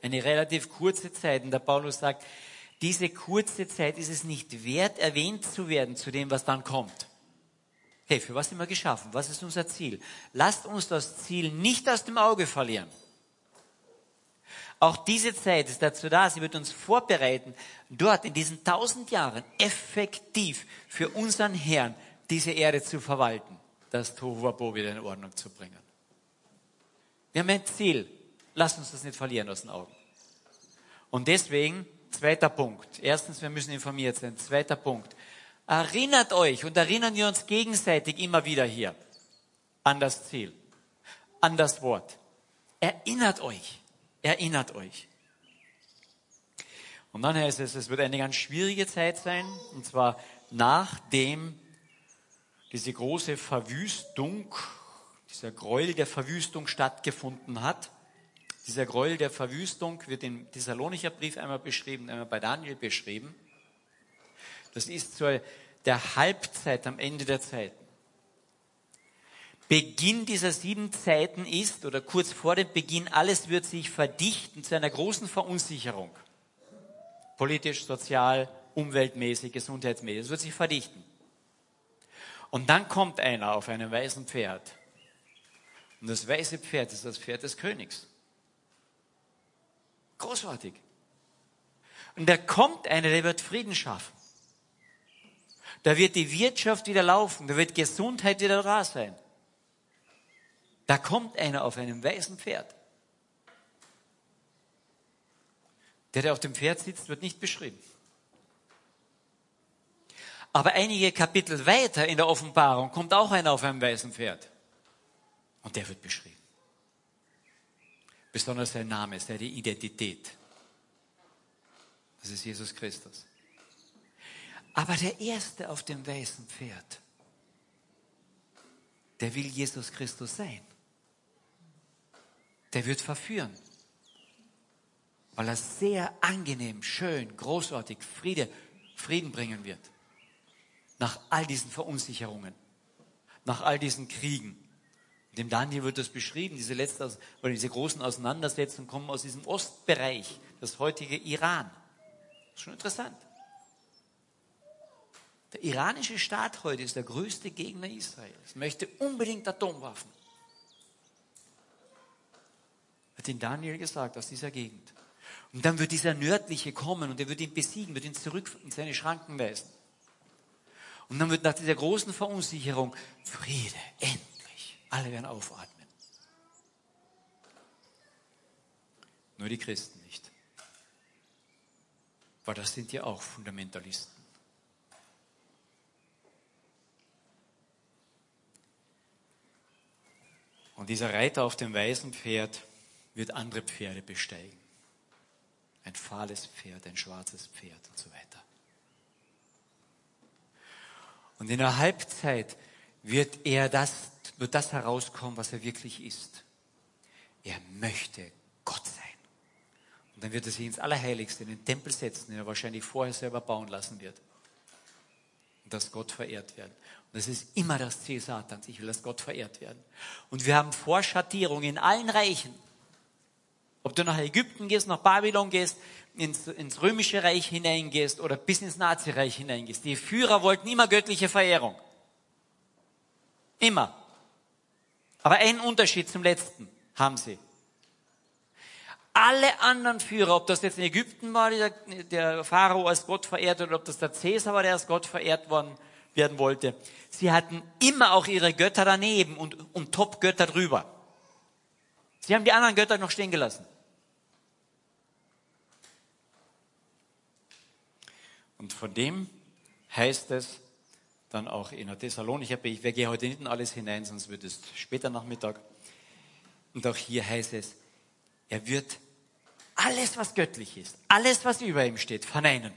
S1: Eine relativ kurze Zeit. Und der Paulus sagt, diese kurze Zeit ist es nicht wert, erwähnt zu werden zu dem, was dann kommt. Hey, für was sind wir geschaffen? Was ist unser Ziel? Lasst uns das Ziel nicht aus dem Auge verlieren. Auch diese Zeit ist dazu da, sie wird uns vorbereiten, dort in diesen tausend Jahren effektiv für unseren Herrn diese Erde zu verwalten, das Tohuwabo wieder in Ordnung zu bringen. Wir haben ein Ziel. Lasst uns das nicht verlieren aus den Augen. Und deswegen, zweiter Punkt. Erstens, wir müssen informiert sein. Zweiter Punkt. Erinnert euch und erinnern wir uns gegenseitig immer wieder hier an das Ziel, an das Wort. Erinnert euch. Erinnert euch. Und dann heißt es, es wird eine ganz schwierige Zeit sein, und zwar nachdem diese große Verwüstung, dieser Gräuel der Verwüstung stattgefunden hat. Dieser Gräuel der Verwüstung wird im Thessalonicher Brief einmal beschrieben, einmal bei Daniel beschrieben. Das ist zur der Halbzeit am Ende der Zeiten. Beginn dieser sieben Zeiten ist, oder kurz vor dem Beginn, alles wird sich verdichten zu einer großen Verunsicherung. Politisch, sozial, umweltmäßig, gesundheitsmäßig. Es wird sich verdichten. Und dann kommt einer auf einem weißen Pferd. Und das weiße Pferd ist das Pferd des Königs. Großartig. Und da kommt einer, der wird Frieden schaffen. Da wird die Wirtschaft wieder laufen, da wird Gesundheit wieder da sein. Da kommt einer auf einem weißen Pferd. Der, der auf dem Pferd sitzt, wird nicht beschrieben. Aber einige Kapitel weiter in der Offenbarung kommt auch einer auf einem weißen Pferd. Und der wird beschrieben. Besonders sein Name, seine Identität. Das ist Jesus Christus. Aber der Erste auf dem weißen Pferd, der will Jesus Christus sein der wird verführen. Weil er sehr angenehm, schön, großartig Friede, Frieden bringen wird. Nach all diesen Verunsicherungen, nach all diesen Kriegen. Dem Daniel wird das beschrieben, diese letzte, oder diese großen Auseinandersetzungen kommen aus diesem Ostbereich, das heutige Iran. Das ist schon interessant. Der iranische Staat heute ist der größte Gegner Israels, möchte unbedingt Atomwaffen hat ihn Daniel gesagt, aus dieser Gegend. Und dann wird dieser Nördliche kommen und er wird ihn besiegen, wird ihn zurück in seine Schranken weisen. Und dann wird nach dieser großen Verunsicherung Friede, endlich. Alle werden aufatmen. Nur die Christen nicht. Weil das sind ja auch Fundamentalisten. Und dieser Reiter auf dem weißen Pferd wird andere Pferde besteigen. Ein fahles Pferd, ein schwarzes Pferd und so weiter. Und in der Halbzeit wird er das, wird das herauskommen, was er wirklich ist. Er möchte Gott sein. Und dann wird er sich ins Allerheiligste, in den Tempel setzen, den er wahrscheinlich vorher selber bauen lassen wird. Und dass Gott verehrt werden. Und das ist immer das Ziel Satans. Ich will, dass Gott verehrt werden. Und wir haben Vorschattierung in allen Reichen. Ob du nach Ägypten gehst, nach Babylon gehst, ins, ins römische Reich hineingehst oder bis ins Nazireich hineingehst. Die Führer wollten immer göttliche Verehrung. Immer. Aber einen Unterschied zum letzten haben sie alle anderen Führer, ob das jetzt in Ägypten war, der, der Pharao als Gott verehrt oder ob das der Cäsar war, der als Gott verehrt worden, werden wollte, sie hatten immer auch ihre Götter daneben und, und Top-Götter drüber. Sie haben die anderen Götter noch stehen gelassen. Und von dem heißt es dann auch in der Thessalonicher, ich gehe heute nicht in alles hinein, sonst wird es später Nachmittag. Und auch hier heißt es, er wird alles, was göttlich ist, alles, was über ihm steht, verneinen.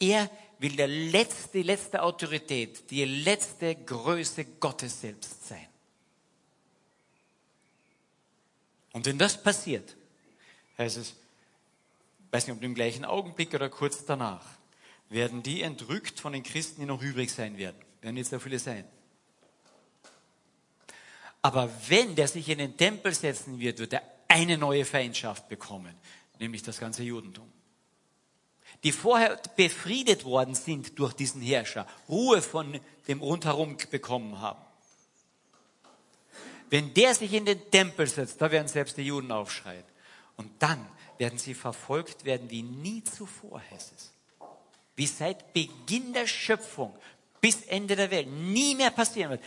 S1: Er will der letzte, die letzte Autorität, die letzte Größe Gottes selbst sein. Und wenn das passiert, heißt es, weiß nicht, ob im gleichen Augenblick oder kurz danach, werden die entrückt von den Christen, die noch übrig sein werden. Werden jetzt so viele sein. Aber wenn der sich in den Tempel setzen wird, wird er eine neue Feindschaft bekommen, nämlich das ganze Judentum. Die vorher befriedet worden sind durch diesen Herrscher, Ruhe von dem rundherum bekommen haben. Wenn der sich in den Tempel setzt, da werden selbst die Juden aufschreien. Und dann werden sie verfolgt werden wie nie zuvor, heißt es. Wie seit Beginn der Schöpfung bis Ende der Welt nie mehr passieren wird.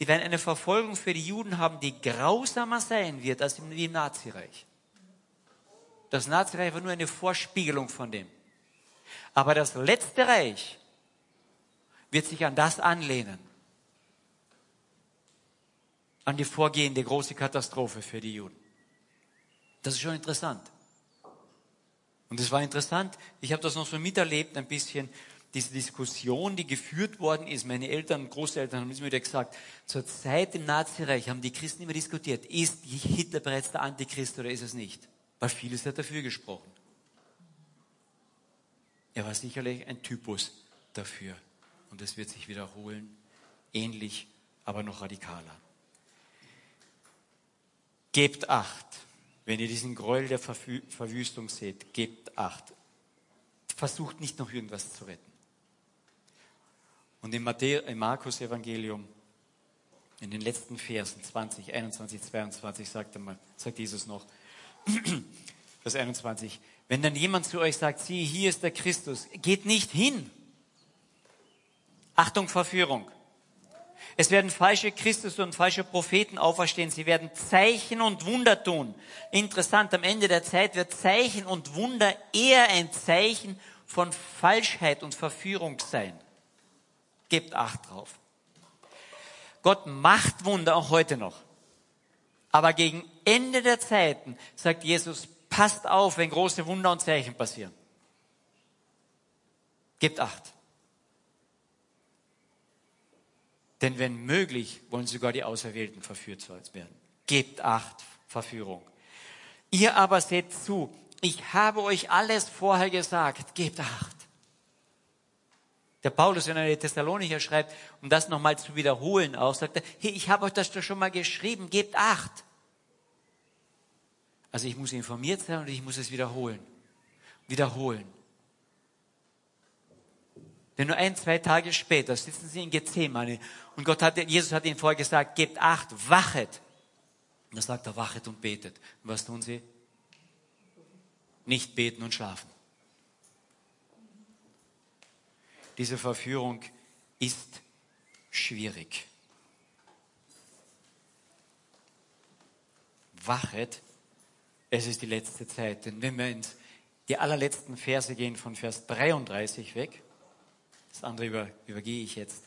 S1: Die werden eine Verfolgung für die Juden haben, die grausamer sein wird als im, Nazireich. Das Nazireich war nur eine Vorspiegelung von dem. Aber das letzte Reich wird sich an das anlehnen. An die vorgehende große Katastrophe für die Juden. Das ist schon interessant. Und es war interessant, ich habe das noch so miterlebt ein bisschen, diese Diskussion, die geführt worden ist, meine Eltern und Großeltern haben es mir wieder gesagt, zur Zeit im Nazireich haben die Christen immer diskutiert, ist Hitler bereits der Antichrist oder ist es nicht? Weil vieles hat dafür gesprochen. Er war sicherlich ein Typus dafür. Und es wird sich wiederholen, ähnlich, aber noch radikaler. Gebt acht, wenn ihr diesen Gräuel der Verwüstung seht, gebt acht. Versucht nicht noch irgendwas zu retten. Und im, im Markus Evangelium, in den letzten Versen 20, 21, 22 sagt, er mal, sagt Jesus noch, Vers 21, wenn dann jemand zu euch sagt, sieh, hier ist der Christus, geht nicht hin. Achtung, Verführung. Es werden falsche Christus und falsche Propheten auferstehen. Sie werden Zeichen und Wunder tun. Interessant, am Ende der Zeit wird Zeichen und Wunder eher ein Zeichen von Falschheit und Verführung sein. Gebt Acht drauf. Gott macht Wunder auch heute noch. Aber gegen Ende der Zeiten sagt Jesus, passt auf, wenn große Wunder und Zeichen passieren. Gebt Acht. Denn wenn möglich, wollen sogar die Auserwählten verführt werden. Gebt Acht, Verführung. Ihr aber seht zu, ich habe euch alles vorher gesagt, gebt Acht der Paulus, wenn er die Thessalonicher schreibt, um das nochmal zu wiederholen auch, sagt er, hey, ich habe euch das doch schon mal geschrieben, gebt acht. Also ich muss informiert sein und ich muss es wiederholen. Wiederholen. Denn nur ein, zwei Tage später sitzen sie in Gethsemane und Gott hat, Jesus hat ihnen vorher gesagt, gebt acht, wachet. Und dann sagt er, wachet und betet. Und was tun sie? Nicht beten und schlafen. diese Verführung ist schwierig. Wachet, es ist die letzte Zeit. Denn wenn wir in die allerletzten Verse gehen, von Vers 33 weg, das andere über, übergehe ich jetzt.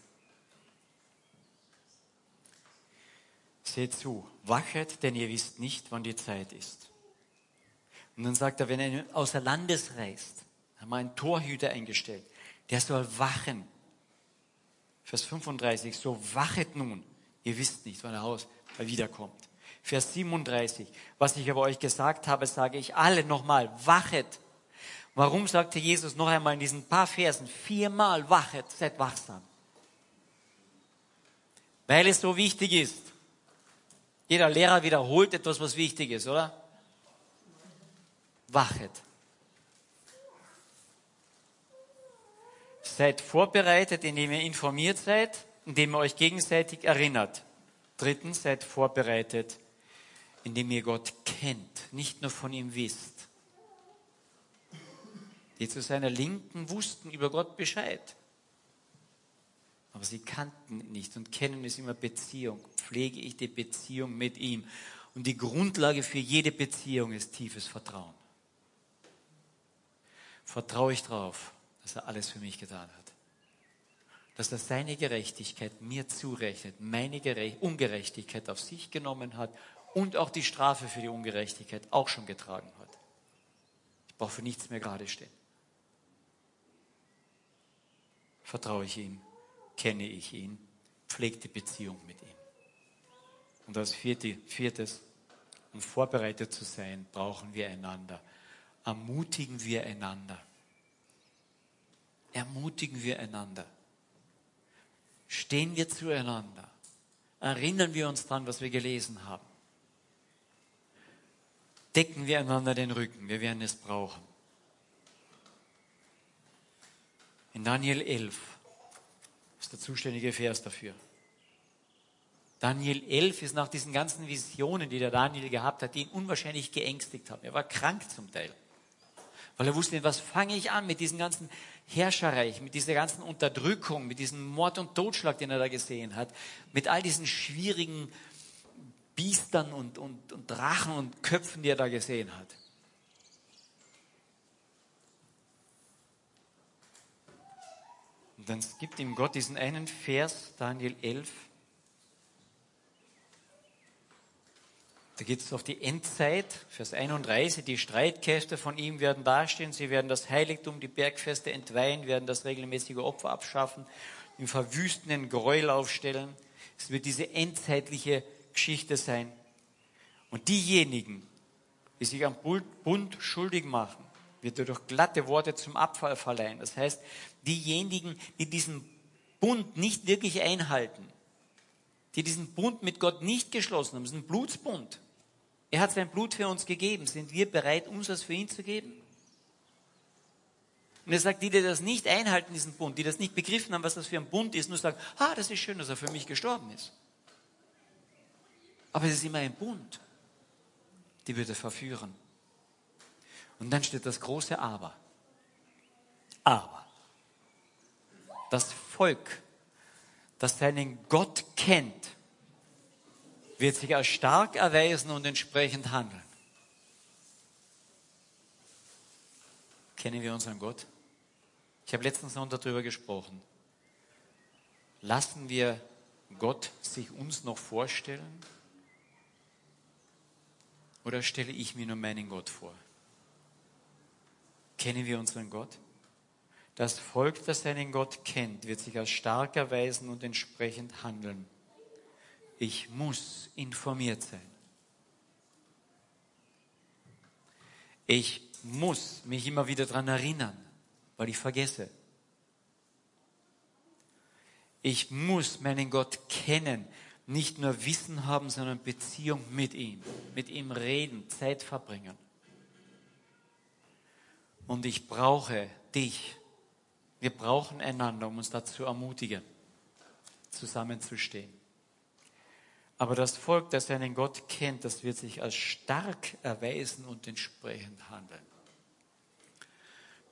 S1: Seht zu, wachet, denn ihr wisst nicht, wann die Zeit ist. Und dann sagt er, wenn er außer Landes reist, haben wir einen Torhüter eingestellt der soll wachen. Vers 35, so wachet nun. Ihr wisst nicht, wann er aus, wiederkommt. Vers 37. Was ich aber euch gesagt habe, sage ich alle nochmal, wachet. Warum sagte Jesus noch einmal in diesen paar Versen viermal, wachet, seid wachsam? Weil es so wichtig ist. Jeder Lehrer wiederholt etwas, was wichtig ist, oder? Wachet. Seid vorbereitet, indem ihr informiert seid, indem ihr euch gegenseitig erinnert. Drittens, seid vorbereitet, indem ihr Gott kennt, nicht nur von ihm wisst. Die zu seiner Linken wussten über Gott Bescheid. Aber sie kannten nicht und kennen es immer Beziehung. Pflege ich die Beziehung mit ihm. Und die Grundlage für jede Beziehung ist tiefes Vertrauen. Vertraue ich darauf, dass er alles für mich getan hat dass er seine Gerechtigkeit mir zurechnet, meine Ungerechtigkeit auf sich genommen hat und auch die Strafe für die Ungerechtigkeit auch schon getragen hat. Ich brauche für nichts mehr gerade stehen. Vertraue ich ihm, kenne ich ihn, pflege die Beziehung mit ihm. Und als viertes, um vorbereitet zu sein, brauchen wir einander. Ermutigen wir einander. Ermutigen wir einander. Stehen wir zueinander. Erinnern wir uns daran, was wir gelesen haben. Decken wir einander den Rücken. Wir werden es brauchen. In Daniel 11 ist der zuständige Vers dafür. Daniel 11 ist nach diesen ganzen Visionen, die der Daniel gehabt hat, die ihn unwahrscheinlich geängstigt haben. Er war krank zum Teil. Weil er wusste, was fange ich an mit diesem ganzen Herrscherreich, mit dieser ganzen Unterdrückung, mit diesem Mord und Totschlag, den er da gesehen hat, mit all diesen schwierigen Biestern und, und, und Drachen und Köpfen, die er da gesehen hat. Und dann gibt ihm Gott diesen einen Vers, Daniel 11, Da geht es auf die Endzeit, Vers 31. Die Streitkräfte von ihm werden dastehen. Sie werden das Heiligtum, die Bergfeste entweihen, werden das regelmäßige Opfer abschaffen, im verwüstenden Gräuel aufstellen. Es wird diese endzeitliche Geschichte sein. Und diejenigen, die sich am Bund schuldig machen, wird er durch glatte Worte zum Abfall verleihen. Das heißt, diejenigen, die diesen Bund nicht wirklich einhalten, die diesen Bund mit Gott nicht geschlossen haben, das ist ein Blutsbund. Er hat sein Blut für uns gegeben. Sind wir bereit, unseres für ihn zu geben? Und er sagt, die, die das nicht einhalten, diesen Bund, die das nicht begriffen haben, was das für ein Bund ist, nur sagen, ah, das ist schön, dass er für mich gestorben ist. Aber es ist immer ein Bund. Die würde verführen. Und dann steht das große Aber. Aber das Volk, das seinen Gott kennt, wird sich als stark erweisen und entsprechend handeln. Kennen wir unseren Gott? Ich habe letztens noch darüber gesprochen. Lassen wir Gott sich uns noch vorstellen? Oder stelle ich mir nur meinen Gott vor? Kennen wir unseren Gott? Das Volk, das seinen Gott kennt, wird sich als stark erweisen und entsprechend handeln. Ich muss informiert sein. Ich muss mich immer wieder daran erinnern, weil ich vergesse. Ich muss meinen Gott kennen, nicht nur Wissen haben, sondern Beziehung mit ihm, mit ihm reden, Zeit verbringen. Und ich brauche dich. Wir brauchen einander, um uns dazu ermutigen, zusammenzustehen. Aber das Volk, das seinen Gott kennt, das wird sich als stark erweisen und entsprechend handeln.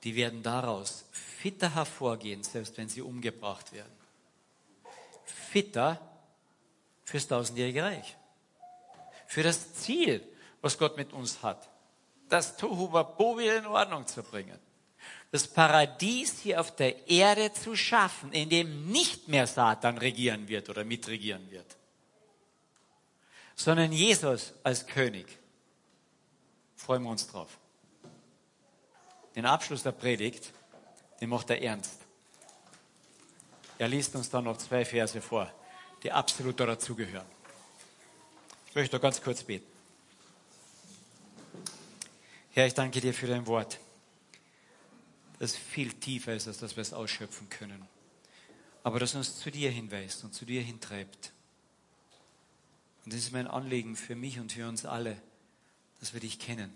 S1: Die werden daraus fitter hervorgehen, selbst wenn sie umgebracht werden. Fitter fürs tausendjährige Reich. Für das Ziel, was Gott mit uns hat. Das Tohuwabohu wieder in Ordnung zu bringen. Das Paradies hier auf der Erde zu schaffen, in dem nicht mehr Satan regieren wird oder mitregieren wird sondern Jesus als König. Freuen wir uns drauf. Den Abschluss der Predigt, den macht er ernst. Er liest uns dann noch zwei Verse vor, die absolut dazugehören. Ich möchte ganz kurz beten. Herr, ich danke dir für dein Wort, das viel tiefer ist, als dass wir es ausschöpfen können. Aber das uns zu dir hinweist und zu dir hintreibt. Und das ist mein Anliegen für mich und für uns alle, dass wir dich kennen,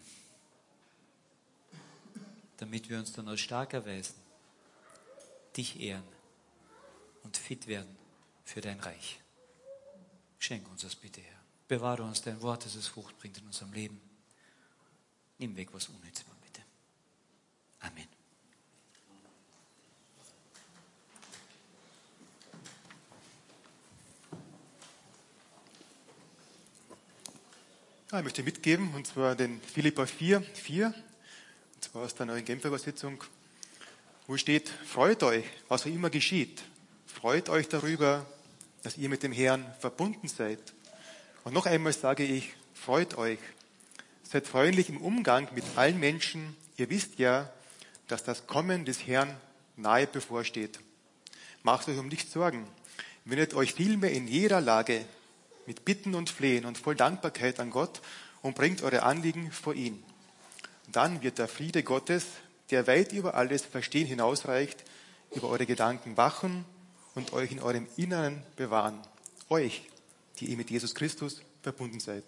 S1: damit wir uns dann als stark erweisen, dich ehren und fit werden für dein Reich. Schenk uns das bitte, Herr. Bewahre uns dein Wort, dass es Frucht bringt in unserem Leben. Nimm weg, was unnütz war, bitte. Amen.
S2: Ja, ich möchte mitgeben, und zwar den Philippa 4, 4, und zwar aus der neuen Genfer Übersetzung, wo steht, freut euch, was auch immer geschieht. Freut euch darüber, dass ihr mit dem Herrn verbunden seid. Und noch einmal sage ich, freut euch. Seid freundlich im Umgang mit allen Menschen. Ihr wisst ja, dass das Kommen des Herrn nahe bevorsteht. Macht euch um nichts Sorgen. Wendet euch vielmehr in jeder Lage mit Bitten und Flehen und voll Dankbarkeit an Gott und bringt eure Anliegen vor ihn. Dann wird der Friede Gottes, der weit über alles Verstehen hinausreicht, über eure Gedanken wachen und euch in eurem Inneren bewahren. Euch, die ihr mit Jesus Christus verbunden seid.